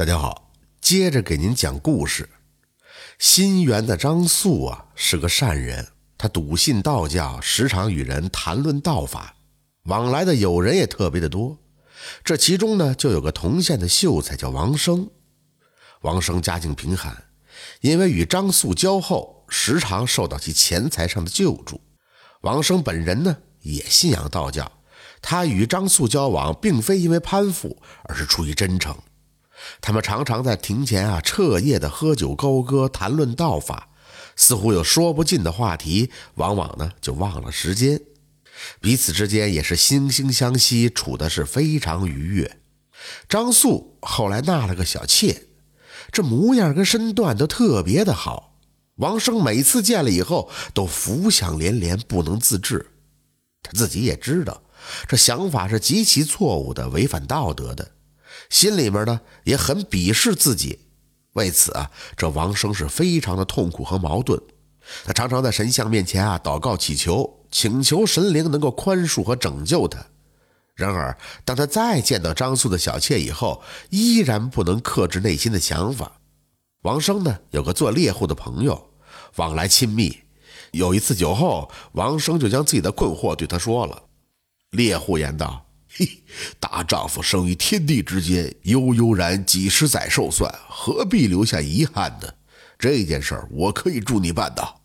大家好，接着给您讲故事。新元的张素啊是个善人，他笃信道教，时常与人谈论道法，往来的友人也特别的多。这其中呢，就有个同县的秀才叫王生。王生家境贫寒，因为与张素交厚，时常受到其钱财上的救助。王生本人呢，也信仰道教，他与张素交往，并非因为攀附，而是出于真诚。他们常常在庭前啊彻夜的喝酒高歌，谈论道法，似乎有说不尽的话题，往往呢就忘了时间，彼此之间也是惺惺相惜，处的是非常愉悦。张素后来纳了个小妾，这模样跟身段都特别的好，王生每次见了以后都浮想联连，不能自制。他自己也知道，这想法是极其错误的，违反道德的。心里面呢也很鄙视自己，为此啊，这王生是非常的痛苦和矛盾。他常常在神像面前啊祷告祈求，请求神灵能够宽恕和拯救他。然而，当他再见到张素的小妾以后，依然不能克制内心的想法。王生呢有个做猎户的朋友，往来亲密。有一次酒后，王生就将自己的困惑对他说了。猎户言道。嘿，大丈夫生于天地之间，悠悠然几十载寿算，何必留下遗憾呢？这件事儿我可以助你办到。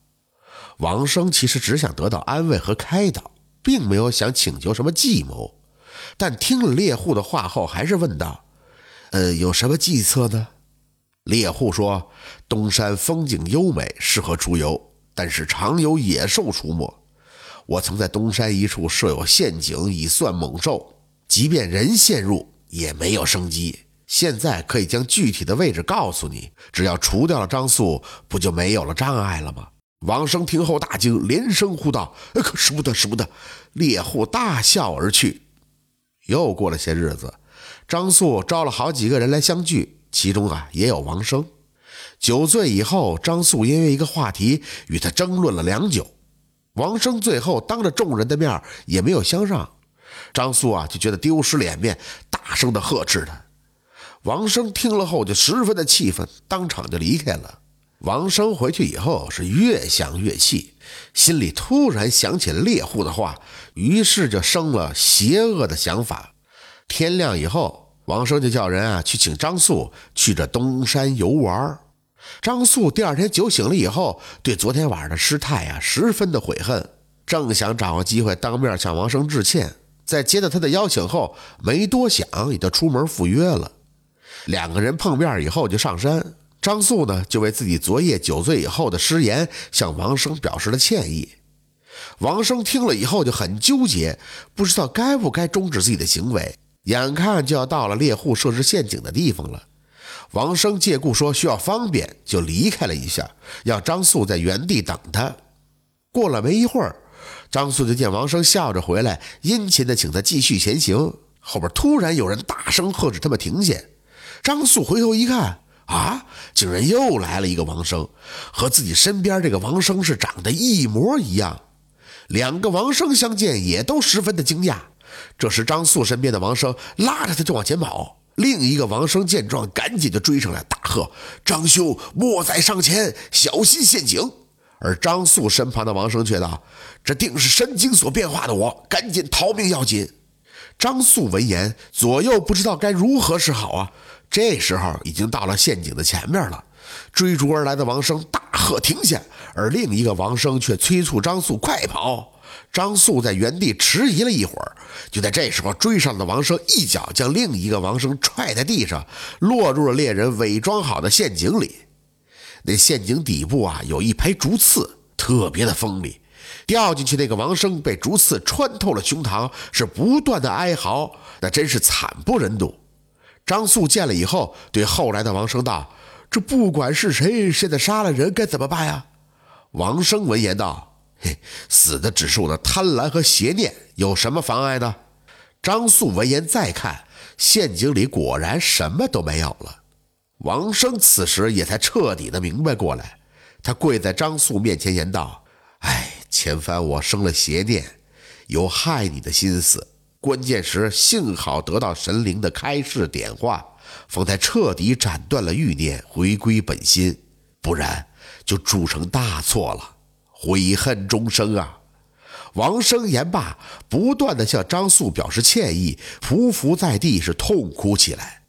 王生其实只想得到安慰和开导，并没有想请求什么计谋。但听了猎户的话后，还是问道：“呃，有什么计策呢？”猎户说：“东山风景优美，适合出游，但是常有野兽出没。我曾在东山一处设有陷阱，以算猛兽。”即便人陷入也没有生机。现在可以将具体的位置告诉你，只要除掉了张素，不就没有了障碍了吗？王生听后大惊，连声呼道：“可使不得，使不得！”猎户大笑而去。又过了些日子，张素招了好几个人来相聚，其中啊也有王生。酒醉以后，张素因为一个话题与他争论了良久，王生最后当着众人的面也没有相让。张素啊，就觉得丢失脸面，大声的呵斥他。王生听了后就十分的气愤，当场就离开了。王生回去以后是越想越气，心里突然想起了猎户的话，于是就生了邪恶的想法。天亮以后，王生就叫人啊去请张素去这东山游玩。张素第二天酒醒了以后，对昨天晚上的失态啊十分的悔恨，正想找个机会当面向王生致歉。在接到他的邀请后，没多想也就出门赴约了。两个人碰面以后就上山。张素呢，就为自己昨夜酒醉以后的失言向王生表示了歉意。王生听了以后就很纠结，不知道该不该终止自己的行为。眼看就要到了猎户设置陷阱的地方了，王生借故说需要方便，就离开了一下，要张素在原地等他。过了没一会儿。张素就见王生笑着回来，殷勤地请他继续前行。后边突然有人大声喝止他们停下。张素回头一看，啊，竟然又来了一个王生，和自己身边这个王生是长得一模一样。两个王生相见，也都十分的惊讶。这时，张素身边的王生拉着他就往前跑。另一个王生见状，赶紧就追上来，大喝：“张兄，莫再上前，小心陷阱！”而张素身旁的王生却道：“这定是神经所变化的我，赶紧逃命要紧。”张素闻言，左右不知道该如何是好啊！这时候已经到了陷阱的前面了，追逐而来的王生大喝停下，而另一个王生却催促张素快跑。张素在原地迟疑了一会儿，就在这时候，追上的王生一脚将另一个王生踹在地上，落入了猎人伪装好的陷阱里。那陷阱底部啊，有一排竹刺，特别的锋利。掉进去那个王生被竹刺穿透了胸膛，是不断的哀嚎，那真是惨不忍睹。张素见了以后，对后来的王生道：“这不管是谁，现在杀了人该怎么办呀？”王生闻言道：“嘿，死的只是我的贪婪和邪念，有什么妨碍呢？”张素闻言再看，陷阱里果然什么都没有了。王生此时也才彻底的明白过来，他跪在张素面前言道：“哎，前番我生了邪念，有害你的心思。关键时幸好得到神灵的开示点化，方才彻底斩断了欲念，回归本心，不然就铸成大错了，悔恨终生啊！王生言罢，不断的向张素表示歉意，匍匐在地是痛哭起来。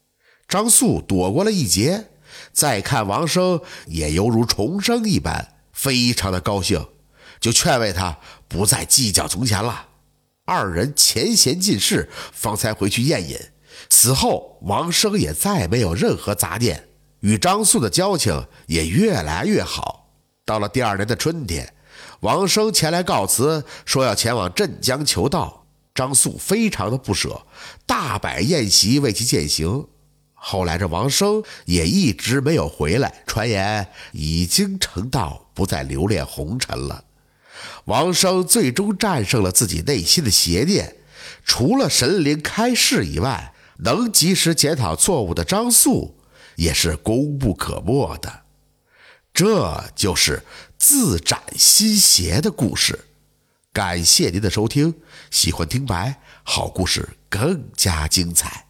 张素躲过了一劫，再看王生也犹如重生一般，非常的高兴，就劝慰他不再计较从前了。二人前嫌尽释，方才回去宴饮。死后，王生也再没有任何杂念，与张素的交情也越来越好。到了第二年的春天。王生前来告辞，说要前往镇江求道。张素非常的不舍，大摆宴席为其饯行。后来这王生也一直没有回来，传言已经成道，不再留恋红尘了。王生最终战胜了自己内心的邪念，除了神灵开示以外，能及时检讨错误的张素也是功不可没的。这就是自斩心邪的故事。感谢您的收听，喜欢听白好故事更加精彩。